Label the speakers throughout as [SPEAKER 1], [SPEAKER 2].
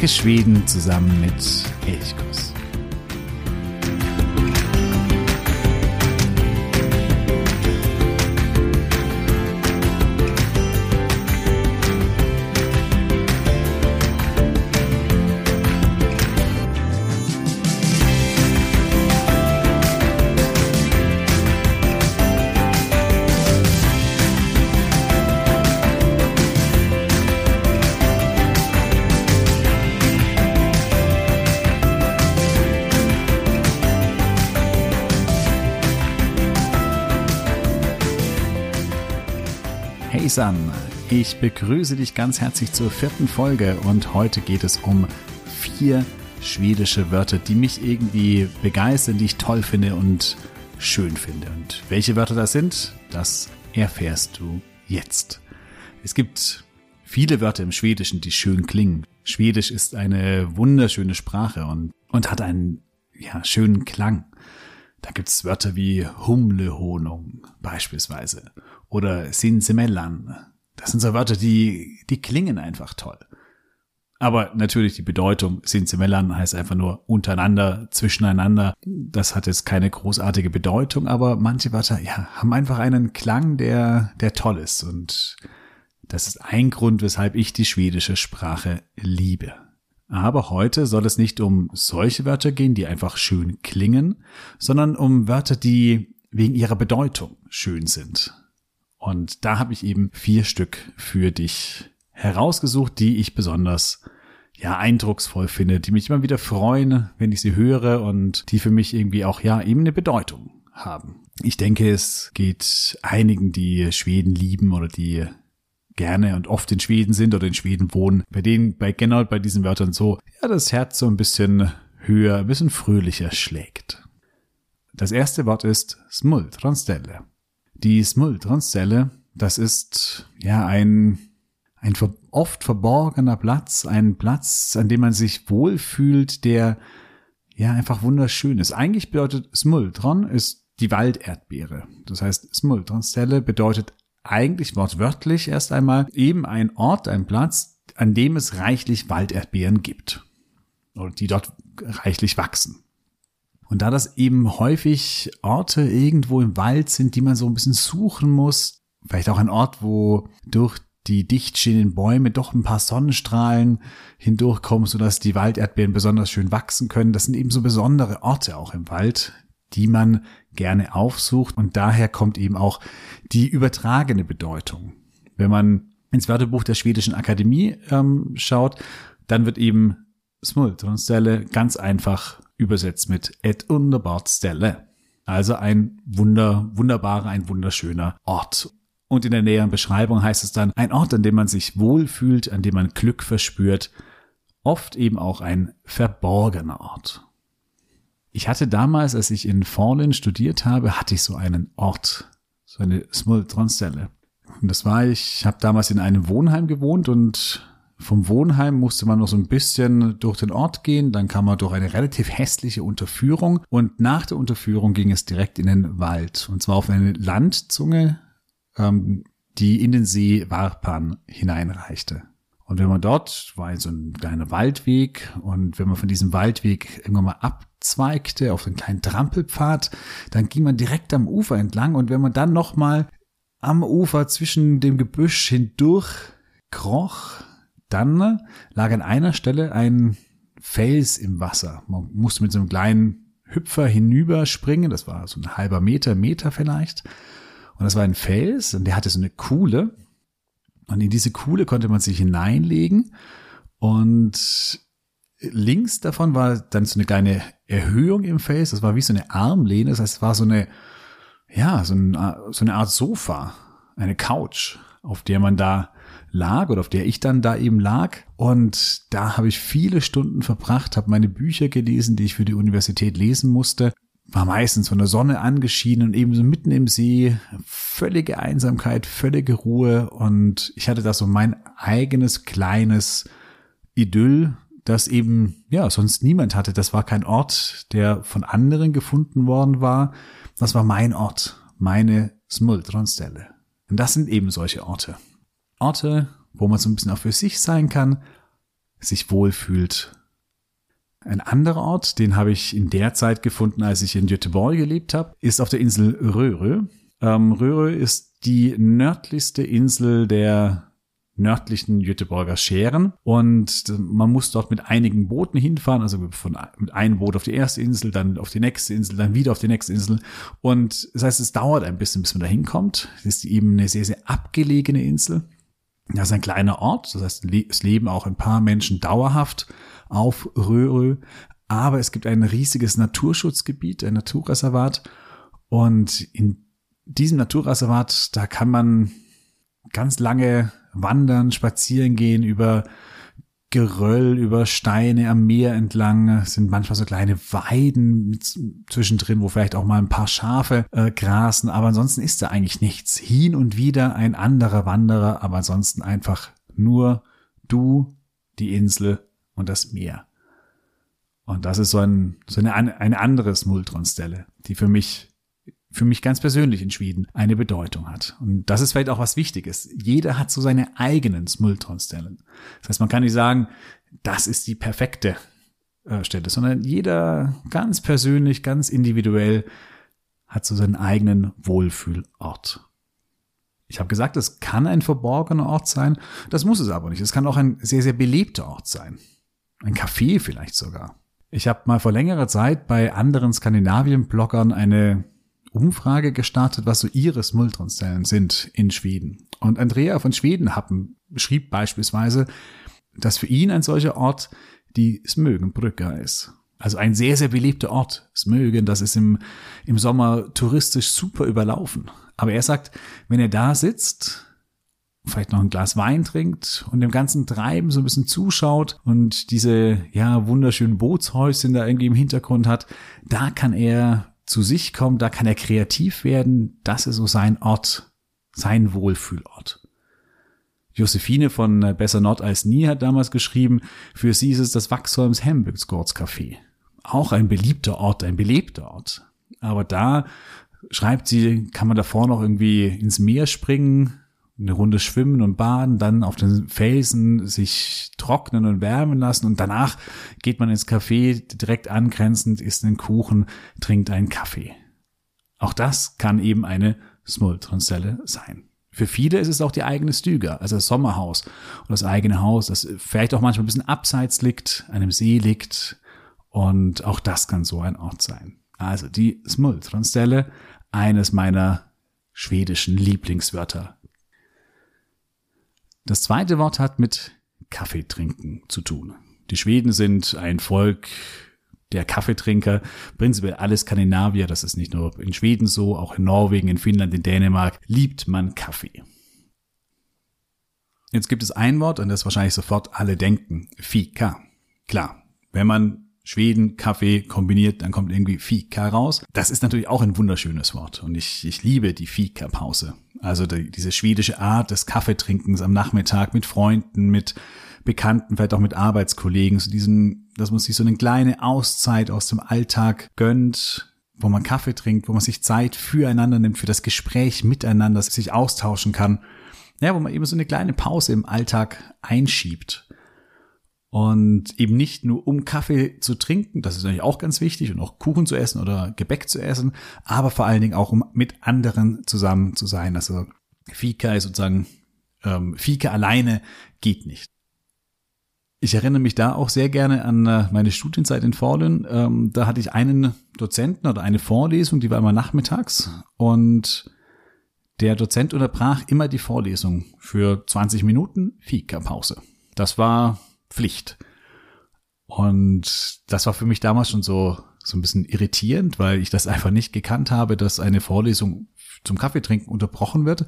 [SPEAKER 1] Entdecke Schweden zusammen mit Elchkuss. San. Ich begrüße dich ganz herzlich zur vierten Folge und heute geht es um vier schwedische Wörter, die mich irgendwie begeistern, die ich toll finde und schön finde. Und welche Wörter das sind, das erfährst du jetzt. Es gibt viele Wörter im Schwedischen, die schön klingen. Schwedisch ist eine wunderschöne Sprache und, und hat einen ja, schönen Klang. Da gibt's Wörter wie Humlehonung beispielsweise oder Sinsemellan. Das sind so Wörter, die, die klingen einfach toll. Aber natürlich die Bedeutung Sinsemellan heißt einfach nur untereinander, zwischeneinander. Das hat jetzt keine großartige Bedeutung, aber manche Wörter, ja, haben einfach einen Klang, der, der toll ist. Und das ist ein Grund, weshalb ich die schwedische Sprache liebe. Aber heute soll es nicht um solche Wörter gehen, die einfach schön klingen, sondern um Wörter, die wegen ihrer Bedeutung schön sind. Und da habe ich eben vier Stück für dich herausgesucht, die ich besonders ja eindrucksvoll finde, die mich immer wieder freuen, wenn ich sie höre und die für mich irgendwie auch ja eben eine Bedeutung haben. Ich denke, es geht einigen, die Schweden lieben oder die gerne und oft in Schweden sind oder in Schweden wohnen, bei denen bei genau bei diesen Wörtern so ja das Herz so ein bisschen höher, ein bisschen fröhlicher schlägt. Das erste Wort ist Smultronstelle. Die Smultronstelle, das ist ja ein, ein oft verborgener Platz, ein Platz, an dem man sich wohlfühlt, der ja einfach wunderschön ist. Eigentlich bedeutet Smultron ist die Walderdbeere. Das heißt, Smultronstelle bedeutet eigentlich wortwörtlich erst einmal eben ein Ort, ein Platz, an dem es reichlich Walderdbeeren gibt. Und die dort reichlich wachsen. Und da das eben häufig Orte irgendwo im Wald sind, die man so ein bisschen suchen muss, vielleicht auch ein Ort, wo durch die dicht stehenden Bäume doch ein paar Sonnenstrahlen hindurchkommen, sodass die Walderdbeeren besonders schön wachsen können. Das sind eben so besondere Orte auch im Wald, die man gerne aufsucht. Und daher kommt eben auch die übertragene Bedeutung. Wenn man ins Wörterbuch der Schwedischen Akademie ähm, schaut, dann wird eben Smultronstelle ganz einfach übersetzt mit et underbart Stelle. Also ein wunder, wunderbarer, ein wunderschöner Ort. Und in der näheren Beschreibung heißt es dann ein Ort, an dem man sich wohlfühlt, an dem man Glück verspürt. Oft eben auch ein verborgener Ort. Ich hatte damals, als ich in Fallen studiert habe, hatte ich so einen Ort, so eine Smultronstelle. Und das war, ich habe damals in einem Wohnheim gewohnt und vom Wohnheim musste man noch so ein bisschen durch den Ort gehen, dann kam man durch eine relativ hässliche Unterführung und nach der Unterführung ging es direkt in den Wald und zwar auf eine Landzunge, ähm, die in den See Warpan hineinreichte. Und wenn man dort war so ein kleiner Waldweg und wenn man von diesem Waldweg irgendwann mal abzweigte auf einen kleinen Trampelpfad, dann ging man direkt am Ufer entlang und wenn man dann noch mal am Ufer zwischen dem Gebüsch hindurch kroch, dann lag an einer Stelle ein Fels im Wasser. Man musste mit so einem kleinen Hüpfer hinüberspringen. Das war so ein halber Meter, Meter vielleicht. Und das war ein Fels und der hatte so eine Kuhle. Und in diese Kuhle konnte man sich hineinlegen. Und links davon war dann so eine kleine Erhöhung im Fels. Das war wie so eine Armlehne. Das heißt, es war so eine, ja, so eine Art Sofa, eine Couch, auf der man da lag oder auf der ich dann da eben lag. Und da habe ich viele Stunden verbracht, habe meine Bücher gelesen, die ich für die Universität lesen musste. War meistens von der Sonne angeschienen und ebenso mitten im See. Völlige Einsamkeit, völlige Ruhe. Und ich hatte da so mein eigenes kleines Idyll, das eben, ja, sonst niemand hatte. Das war kein Ort, der von anderen gefunden worden war. Das war mein Ort, meine Smuldronstelle. Und das sind eben solche Orte. Orte, wo man so ein bisschen auch für sich sein kann, sich wohlfühlt. Ein anderer Ort, den habe ich in der Zeit gefunden, als ich in Göteborg gelebt habe, ist auf der Insel Röhre. Ähm, Röhre ist die nördlichste Insel der nördlichen Göteborger Scheren und man muss dort mit einigen Booten hinfahren, also von, mit einem Boot auf die erste Insel, dann auf die nächste Insel, dann wieder auf die nächste Insel und das heißt, es dauert ein bisschen, bis man da hinkommt. Es ist eben eine sehr, sehr abgelegene Insel. Das ist ein kleiner Ort, das heißt, es leben auch ein paar Menschen dauerhaft auf Röhrö, aber es gibt ein riesiges Naturschutzgebiet, ein Naturreservat. Und in diesem Naturreservat, da kann man ganz lange wandern, spazieren gehen über Geröll, über Steine am Meer entlang. Sind manchmal so kleine Weiden zwischendrin, wo vielleicht auch mal ein paar Schafe äh, grasen, aber ansonsten ist da eigentlich nichts. Hin und wieder ein anderer Wanderer, aber ansonsten einfach nur du, die Insel und das Meer. Und das ist so, ein, so eine, eine andere Smultron-Stelle, die für mich für mich ganz persönlich in Schweden eine Bedeutung hat. Und das ist vielleicht auch was Wichtiges. Jeder hat so seine eigenen Smultron-Stellen. Das heißt, man kann nicht sagen, das ist die perfekte äh, Stelle, sondern jeder ganz persönlich, ganz individuell hat so seinen eigenen Wohlfühlort. Ich habe gesagt, es kann ein verborgener Ort sein. Das muss es aber nicht. Es kann auch ein sehr, sehr belebter Ort sein. Ein Café vielleicht sogar. Ich habe mal vor längerer Zeit bei anderen Skandinavien-Bloggern eine Umfrage gestartet, was so ihre Smultronzellen sind in Schweden. Und Andrea von Schwedenhappen schrieb beispielsweise, dass für ihn ein solcher Ort die Smögenbrücke ist. Also ein sehr, sehr beliebter Ort. Smögen, das ist im, im Sommer touristisch super überlaufen. Aber er sagt, wenn er da sitzt, vielleicht noch ein Glas Wein trinkt und dem ganzen Treiben so ein bisschen zuschaut und diese, ja, wunderschönen Bootshäuschen da irgendwie im Hintergrund hat, da kann er zu sich kommt, da kann er kreativ werden. Das ist so sein Ort, sein Wohlfühlort. Josephine von äh, Besser Nord als Nie hat damals geschrieben, für sie ist es das Wachsholms Café. Auch ein beliebter Ort, ein belebter Ort. Aber da schreibt sie, kann man davor noch irgendwie ins Meer springen, eine Runde schwimmen und baden, dann auf den Felsen sich trocknen und wärmen lassen und danach geht man ins Café direkt angrenzend, isst einen Kuchen, trinkt einen Kaffee. Auch das kann eben eine Smultronzelle sein. Für viele ist es auch die eigene Stüger, also das Sommerhaus und das eigene Haus, das vielleicht auch manchmal ein bisschen abseits liegt, einem See liegt und auch das kann so ein Ort sein. Also die Smultronzelle, eines meiner schwedischen Lieblingswörter das zweite Wort hat mit Kaffee trinken zu tun. Die Schweden sind ein Volk der Kaffeetrinker, prinzipiell alle Skandinavier, das ist nicht nur in Schweden so, auch in Norwegen, in Finnland, in Dänemark, liebt man Kaffee. Jetzt gibt es ein Wort, an das wahrscheinlich sofort alle denken, Fika. Klar, wenn man Schweden, Kaffee kombiniert, dann kommt irgendwie Fika raus. Das ist natürlich auch ein wunderschönes Wort und ich, ich liebe die Fika-Pause. Also die, diese schwedische Art des Kaffeetrinkens am Nachmittag mit Freunden, mit Bekannten, vielleicht auch mit Arbeitskollegen, so diesen, dass man sich so eine kleine Auszeit aus dem Alltag gönnt, wo man Kaffee trinkt, wo man sich Zeit füreinander nimmt, für das Gespräch miteinander, sich austauschen kann. Ja, wo man eben so eine kleine Pause im Alltag einschiebt. Und eben nicht nur um Kaffee zu trinken, das ist natürlich auch ganz wichtig und auch Kuchen zu essen oder Gebäck zu essen, aber vor allen Dingen auch um mit anderen zusammen zu sein. Also Fika ist sozusagen, ähm, Fika alleine geht nicht. Ich erinnere mich da auch sehr gerne an äh, meine Studienzeit in Fallen. Ähm, da hatte ich einen Dozenten oder eine Vorlesung, die war immer nachmittags und der Dozent unterbrach immer die Vorlesung für 20 Minuten Fika-Pause. Das war Pflicht. Und das war für mich damals schon so, so ein bisschen irritierend, weil ich das einfach nicht gekannt habe, dass eine Vorlesung zum Kaffeetrinken unterbrochen wird.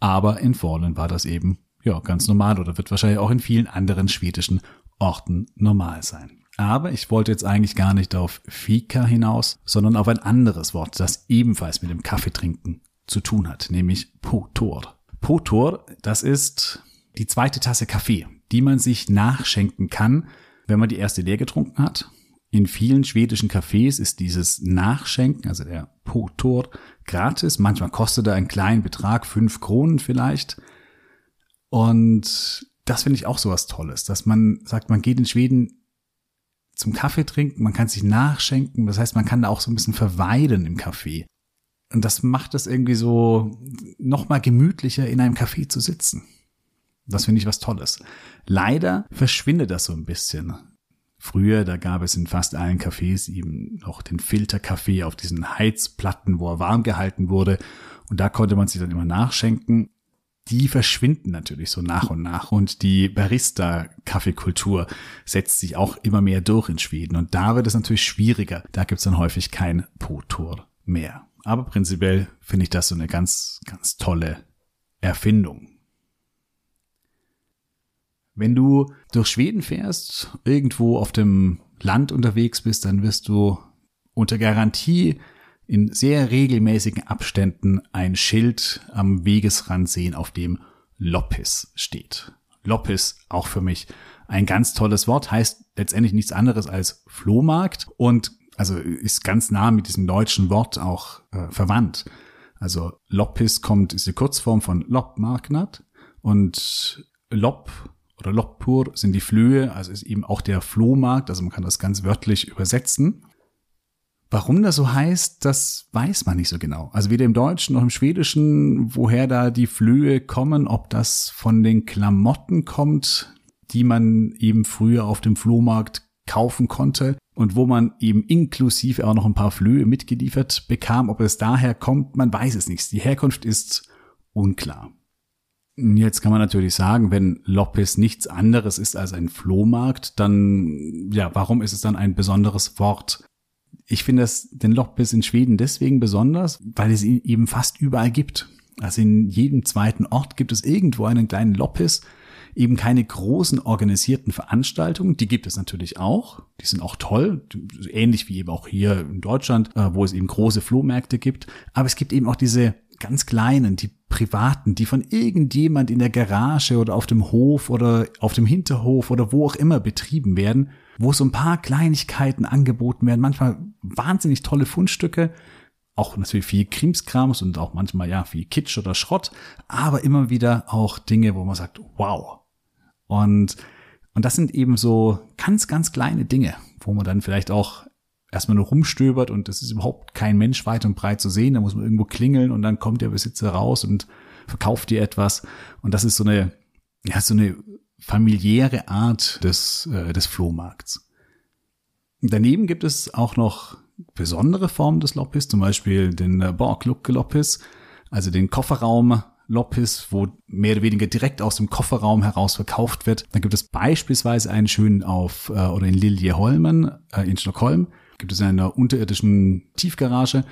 [SPEAKER 1] Aber in Fallen war das eben, ja, ganz normal oder wird wahrscheinlich auch in vielen anderen schwedischen Orten normal sein. Aber ich wollte jetzt eigentlich gar nicht auf Fika hinaus, sondern auf ein anderes Wort, das ebenfalls mit dem Kaffeetrinken zu tun hat, nämlich Potor. Potor, das ist die zweite Tasse Kaffee die man sich nachschenken kann, wenn man die erste leer getrunken hat. In vielen schwedischen Cafés ist dieses Nachschenken, also der Potor, gratis. Manchmal kostet er einen kleinen Betrag, fünf Kronen vielleicht. Und das finde ich auch so was Tolles, dass man sagt, man geht in Schweden zum Kaffee trinken, man kann sich nachschenken, das heißt, man kann da auch so ein bisschen verweilen im Café. Und das macht es irgendwie so nochmal gemütlicher, in einem Café zu sitzen. Das finde ich was Tolles. Leider verschwindet das so ein bisschen. Früher, da gab es in fast allen Cafés eben noch den Filterkaffee auf diesen Heizplatten, wo er warm gehalten wurde. Und da konnte man sich dann immer nachschenken. Die verschwinden natürlich so nach und nach. Und die Barista-Kaffeekultur setzt sich auch immer mehr durch in Schweden. Und da wird es natürlich schwieriger. Da gibt es dann häufig kein Potor mehr. Aber prinzipiell finde ich das so eine ganz, ganz tolle Erfindung. Wenn du durch Schweden fährst, irgendwo auf dem Land unterwegs bist, dann wirst du unter Garantie in sehr regelmäßigen Abständen ein Schild am Wegesrand sehen, auf dem Loppis steht. Loppis, auch für mich ein ganz tolles Wort, heißt letztendlich nichts anderes als Flohmarkt und also ist ganz nah mit diesem deutschen Wort auch äh, verwandt. Also Loppis kommt, ist die Kurzform von Loppmarknat und Lopp oder Loppur sind die Flöhe, also ist eben auch der Flohmarkt, also man kann das ganz wörtlich übersetzen. Warum das so heißt, das weiß man nicht so genau. Also weder im Deutschen noch im Schwedischen, woher da die Flöhe kommen, ob das von den Klamotten kommt, die man eben früher auf dem Flohmarkt kaufen konnte und wo man eben inklusive auch noch ein paar Flöhe mitgeliefert bekam. Ob es daher kommt, man weiß es nicht. Die Herkunft ist unklar. Jetzt kann man natürlich sagen, wenn Loppis nichts anderes ist als ein Flohmarkt, dann, ja, warum ist es dann ein besonderes Wort? Ich finde es den Loppis in Schweden deswegen besonders, weil es ihn eben fast überall gibt. Also in jedem zweiten Ort gibt es irgendwo einen kleinen Loppis, eben keine großen organisierten Veranstaltungen, die gibt es natürlich auch, die sind auch toll, ähnlich wie eben auch hier in Deutschland, äh, wo es eben große Flohmärkte gibt, aber es gibt eben auch diese ganz kleinen, die privaten, die von irgendjemand in der Garage oder auf dem Hof oder auf dem Hinterhof oder wo auch immer betrieben werden, wo so ein paar Kleinigkeiten angeboten werden, manchmal wahnsinnig tolle Fundstücke, auch natürlich viel Krimskrams und auch manchmal ja viel Kitsch oder Schrott, aber immer wieder auch Dinge, wo man sagt, wow. Und, und das sind eben so ganz, ganz kleine Dinge, wo man dann vielleicht auch erstmal nur rumstöbert und es ist überhaupt kein Mensch weit und breit zu sehen. Da muss man irgendwo klingeln und dann kommt der Besitzer raus und verkauft dir etwas. Und das ist so eine, ja, so eine familiäre Art des, äh, des Flohmarkts. Daneben gibt es auch noch besondere Formen des Loppis, zum Beispiel den äh, Borg Loppis, also den Kofferraum Loppis, wo mehr oder weniger direkt aus dem Kofferraum heraus verkauft wird. Dann gibt es beispielsweise einen schönen auf äh, oder in Liljeholmen äh, in Stockholm gibt es in einer unterirdischen Tiefgarage.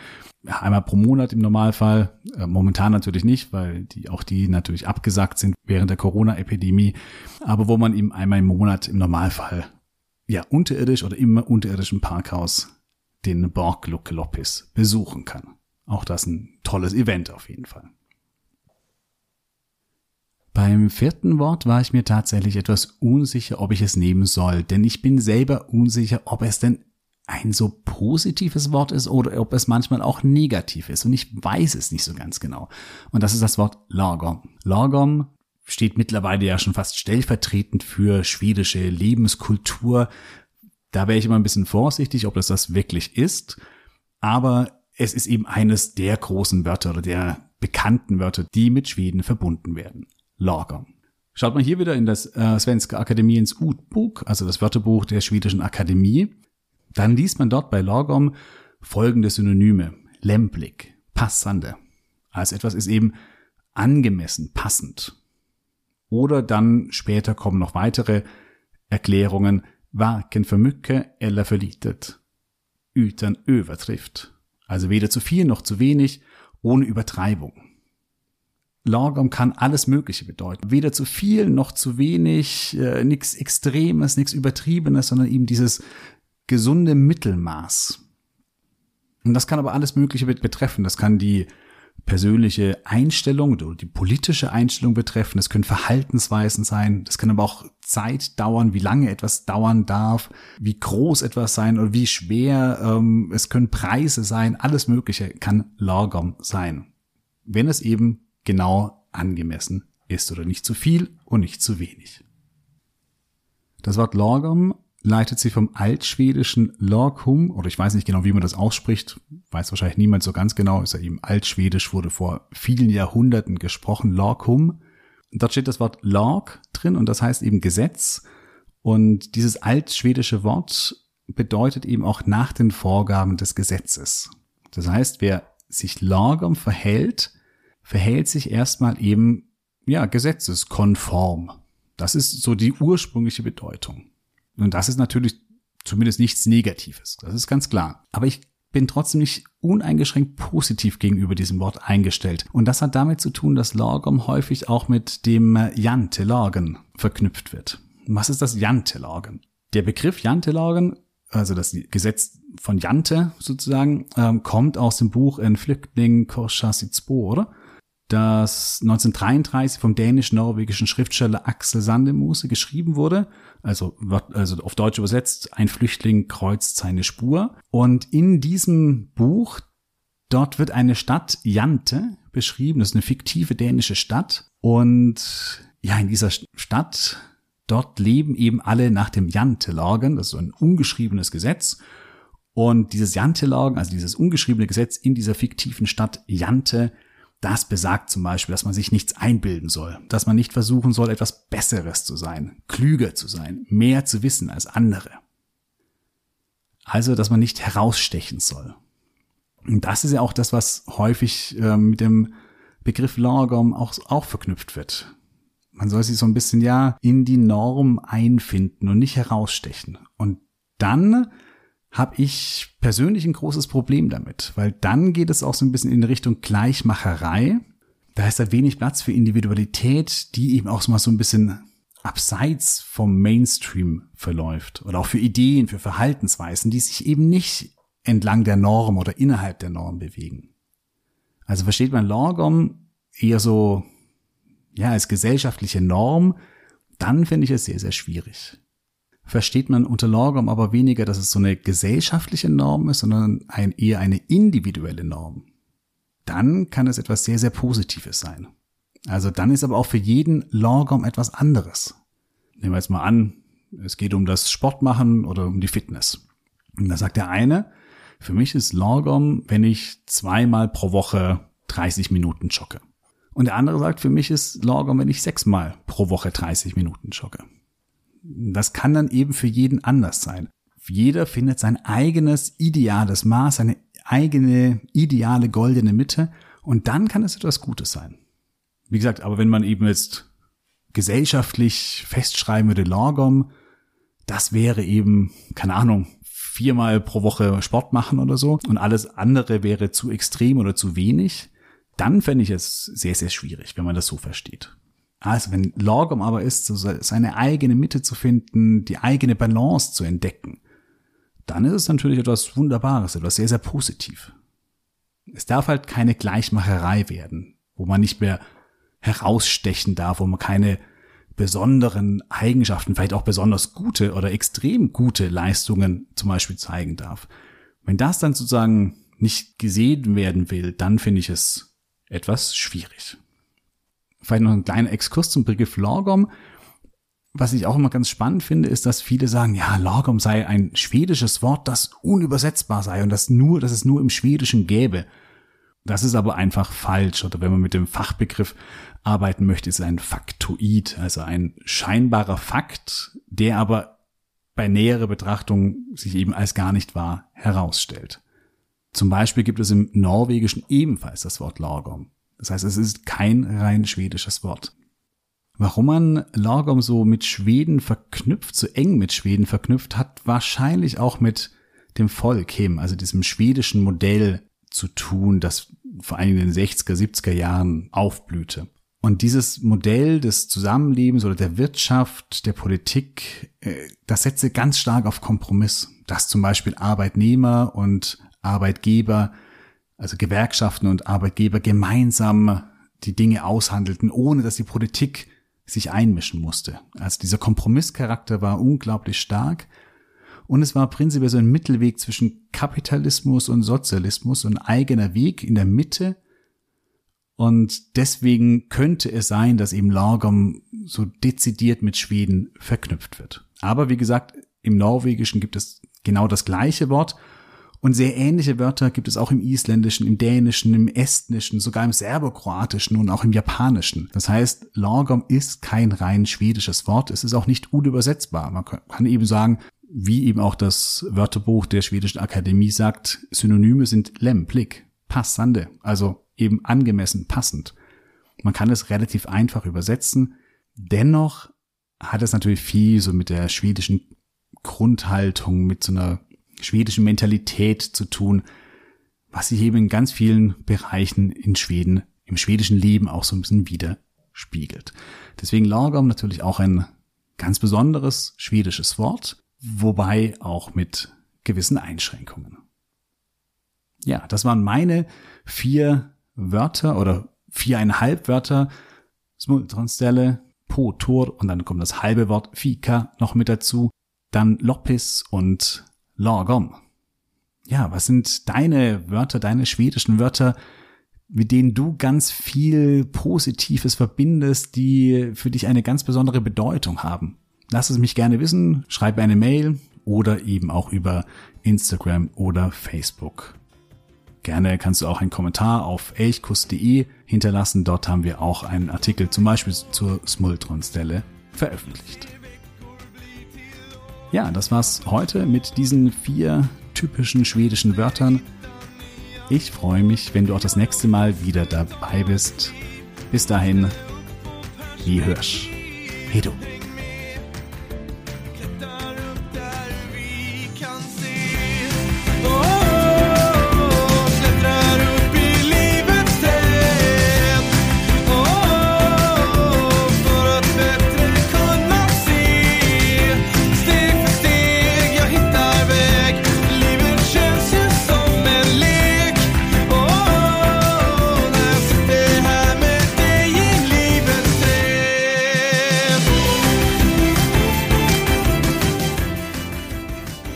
[SPEAKER 1] Einmal pro Monat im Normalfall. Äh, momentan natürlich nicht, weil die auch die natürlich abgesagt sind während der Corona-Epidemie. Aber wo man eben einmal im Monat im Normalfall ja unterirdisch oder im unterirdischen Parkhaus den Borg Loppis besuchen kann. Auch das ein tolles Event auf jeden Fall. Beim vierten Wort war ich mir tatsächlich etwas unsicher, ob ich es nehmen soll, denn ich bin selber unsicher, ob es denn ein so positives Wort ist oder ob es manchmal auch negativ ist. Und ich weiß es nicht so ganz genau. Und das ist das Wort Lagom. Lagom steht mittlerweile ja schon fast stellvertretend für schwedische Lebenskultur. Da wäre ich immer ein bisschen vorsichtig, ob das das wirklich ist. Aber es ist eben eines der großen Wörter oder der bekannten Wörter, die mit Schweden verbunden werden. Lagom. Schaut man hier wieder in das äh, Svenska Akademiens Utbuk, also das Wörterbuch der schwedischen Akademie, dann liest man dort bei Logom folgende Synonyme. Lämplig, passande. Also etwas ist eben angemessen, passend. Oder dann später kommen noch weitere Erklärungen. Varken för mycket eller för litet. Utan övertrift. Also weder zu viel noch zu wenig, ohne Übertreibung. Lagom kann alles Mögliche bedeuten. Weder zu viel noch zu wenig, äh, nichts Extremes, nichts Übertriebenes, sondern eben dieses gesunde Mittelmaß. Und das kann aber alles Mögliche betreffen. Das kann die persönliche Einstellung oder die politische Einstellung betreffen. Das können Verhaltensweisen sein. Das kann aber auch Zeit dauern, wie lange etwas dauern darf, wie groß etwas sein oder wie schwer. Ähm, es können Preise sein. Alles Mögliche kann Lagom sein. Wenn es eben genau angemessen ist oder nicht zu viel und nicht zu wenig. Das Wort Lorgum leitet sich vom altschwedischen Lorgum, oder ich weiß nicht genau, wie man das ausspricht, weiß wahrscheinlich niemand so ganz genau, ist ja eben altschwedisch, wurde vor vielen Jahrhunderten gesprochen, Lorgum. Dort steht das Wort Log drin und das heißt eben Gesetz. Und dieses altschwedische Wort bedeutet eben auch nach den Vorgaben des Gesetzes. Das heißt, wer sich Lorgum verhält, verhält sich erstmal eben, ja, gesetzeskonform. Das ist so die ursprüngliche Bedeutung. Und das ist natürlich zumindest nichts Negatives. Das ist ganz klar. Aber ich bin trotzdem nicht uneingeschränkt positiv gegenüber diesem Wort eingestellt. Und das hat damit zu tun, dass Lorgum häufig auch mit dem Jantelorgen verknüpft wird. Was ist das Jantelorgen? Der Begriff Jantelorgen, also das Gesetz von Jante sozusagen, ähm, kommt aus dem Buch En Flüchtling Korschasitsbo, oder? Das 1933 vom dänisch-norwegischen Schriftsteller Axel Sandemose geschrieben wurde. Also, also auf Deutsch übersetzt, ein Flüchtling kreuzt seine Spur. Und in diesem Buch, dort wird eine Stadt Jante beschrieben. Das ist eine fiktive dänische Stadt. Und ja, in dieser Stadt, dort leben eben alle nach dem Jante-Lagen. Das ist so ein ungeschriebenes Gesetz. Und dieses Jante-Lagen, also dieses ungeschriebene Gesetz in dieser fiktiven Stadt Jante, das besagt zum Beispiel, dass man sich nichts einbilden soll, dass man nicht versuchen soll, etwas Besseres zu sein, klüger zu sein, mehr zu wissen als andere. Also, dass man nicht herausstechen soll. Und das ist ja auch das, was häufig äh, mit dem Begriff Lorgom auch, auch verknüpft wird. Man soll sich so ein bisschen ja in die Norm einfinden und nicht herausstechen. Und dann habe ich persönlich ein großes Problem damit, weil dann geht es auch so ein bisschen in Richtung Gleichmacherei. Da ist da wenig Platz für Individualität, die eben auch mal so ein bisschen abseits vom Mainstream verläuft oder auch für Ideen, für Verhaltensweisen, die sich eben nicht entlang der Norm oder innerhalb der Norm bewegen. Also versteht man Lorgom eher so, ja, als gesellschaftliche Norm, dann finde ich es sehr, sehr schwierig versteht man unter Lorgom aber weniger, dass es so eine gesellschaftliche Norm ist, sondern ein, eher eine individuelle Norm. Dann kann es etwas sehr, sehr Positives sein. Also dann ist aber auch für jeden Lorgom etwas anderes. Nehmen wir jetzt mal an, es geht um das Sportmachen oder um die Fitness. Und da sagt der eine, für mich ist Lorgom, wenn ich zweimal pro Woche 30 Minuten jogge. Und der andere sagt, für mich ist Lorgom, wenn ich sechsmal pro Woche 30 Minuten jogge das kann dann eben für jeden anders sein. Jeder findet sein eigenes ideales Maß, seine eigene ideale goldene Mitte und dann kann es etwas Gutes sein. Wie gesagt, aber wenn man eben jetzt gesellschaftlich festschreiben würde, Lorgom, das wäre eben, keine Ahnung, viermal pro Woche Sport machen oder so und alles andere wäre zu extrem oder zu wenig, dann fände ich es sehr, sehr schwierig, wenn man das so versteht. Also wenn Lorgum aber ist, so seine eigene Mitte zu finden, die eigene Balance zu entdecken, dann ist es natürlich etwas Wunderbares, etwas sehr, sehr positiv. Es darf halt keine Gleichmacherei werden, wo man nicht mehr herausstechen darf, wo man keine besonderen Eigenschaften, vielleicht auch besonders gute oder extrem gute Leistungen zum Beispiel zeigen darf. Wenn das dann sozusagen nicht gesehen werden will, dann finde ich es etwas schwierig. Vielleicht noch ein kleiner Exkurs zum Begriff Lorgom. Was ich auch immer ganz spannend finde, ist, dass viele sagen, ja, Lorgom sei ein schwedisches Wort, das unübersetzbar sei und das nur, dass es nur im Schwedischen gäbe. Das ist aber einfach falsch. Oder wenn man mit dem Fachbegriff arbeiten möchte, ist es ein Faktoid, also ein scheinbarer Fakt, der aber bei näherer Betrachtung sich eben als gar nicht wahr herausstellt. Zum Beispiel gibt es im Norwegischen ebenfalls das Wort Lorgom. Das heißt, es ist kein rein schwedisches Wort. Warum man Lorgom so mit Schweden verknüpft, so eng mit Schweden verknüpft, hat wahrscheinlich auch mit dem Volkhem, also diesem schwedischen Modell zu tun, das vor allem in den 60er, 70er Jahren aufblühte. Und dieses Modell des Zusammenlebens oder der Wirtschaft, der Politik, äh, das setzte ganz stark auf Kompromiss, dass zum Beispiel Arbeitnehmer und Arbeitgeber also Gewerkschaften und Arbeitgeber gemeinsam die Dinge aushandelten, ohne dass die Politik sich einmischen musste. Also dieser Kompromisscharakter war unglaublich stark und es war prinzipiell so ein Mittelweg zwischen Kapitalismus und Sozialismus, so ein eigener Weg in der Mitte Und deswegen könnte es sein, dass eben Lagom so dezidiert mit Schweden verknüpft wird. Aber wie gesagt, im Norwegischen gibt es genau das gleiche Wort und sehr ähnliche Wörter gibt es auch im Isländischen, im Dänischen, im Estnischen, sogar im Serbokroatischen und auch im Japanischen. Das heißt, Lagom ist kein rein schwedisches Wort. Es ist auch nicht unübersetzbar. Man kann eben sagen, wie eben auch das Wörterbuch der Schwedischen Akademie sagt, Synonyme sind lämplig, passande, also eben angemessen, passend. Man kann es relativ einfach übersetzen. Dennoch hat es natürlich viel so mit der schwedischen Grundhaltung, mit so einer schwedischen Mentalität zu tun, was sich eben in ganz vielen Bereichen in Schweden, im schwedischen Leben auch so ein bisschen widerspiegelt. Deswegen Lagom natürlich auch ein ganz besonderes schwedisches Wort, wobei auch mit gewissen Einschränkungen. Ja, das waren meine vier Wörter oder viereinhalb Wörter. Smultronstelle, Po, Tor und dann kommt das halbe Wort Fika noch mit dazu. Dann Loppis und Lagom. Ja, was sind deine Wörter, deine schwedischen Wörter, mit denen du ganz viel Positives verbindest, die für dich eine ganz besondere Bedeutung haben? Lass es mich gerne wissen, schreib eine Mail oder eben auch über Instagram oder Facebook. Gerne kannst du auch einen Kommentar auf elchkuss.de hinterlassen. Dort haben wir auch einen Artikel zum Beispiel zur Smultron-Stelle veröffentlicht. Ja, das war's heute mit diesen vier typischen schwedischen Wörtern. Ich freue mich, wenn du auch das nächste Mal wieder dabei bist. Bis dahin, wie. Hey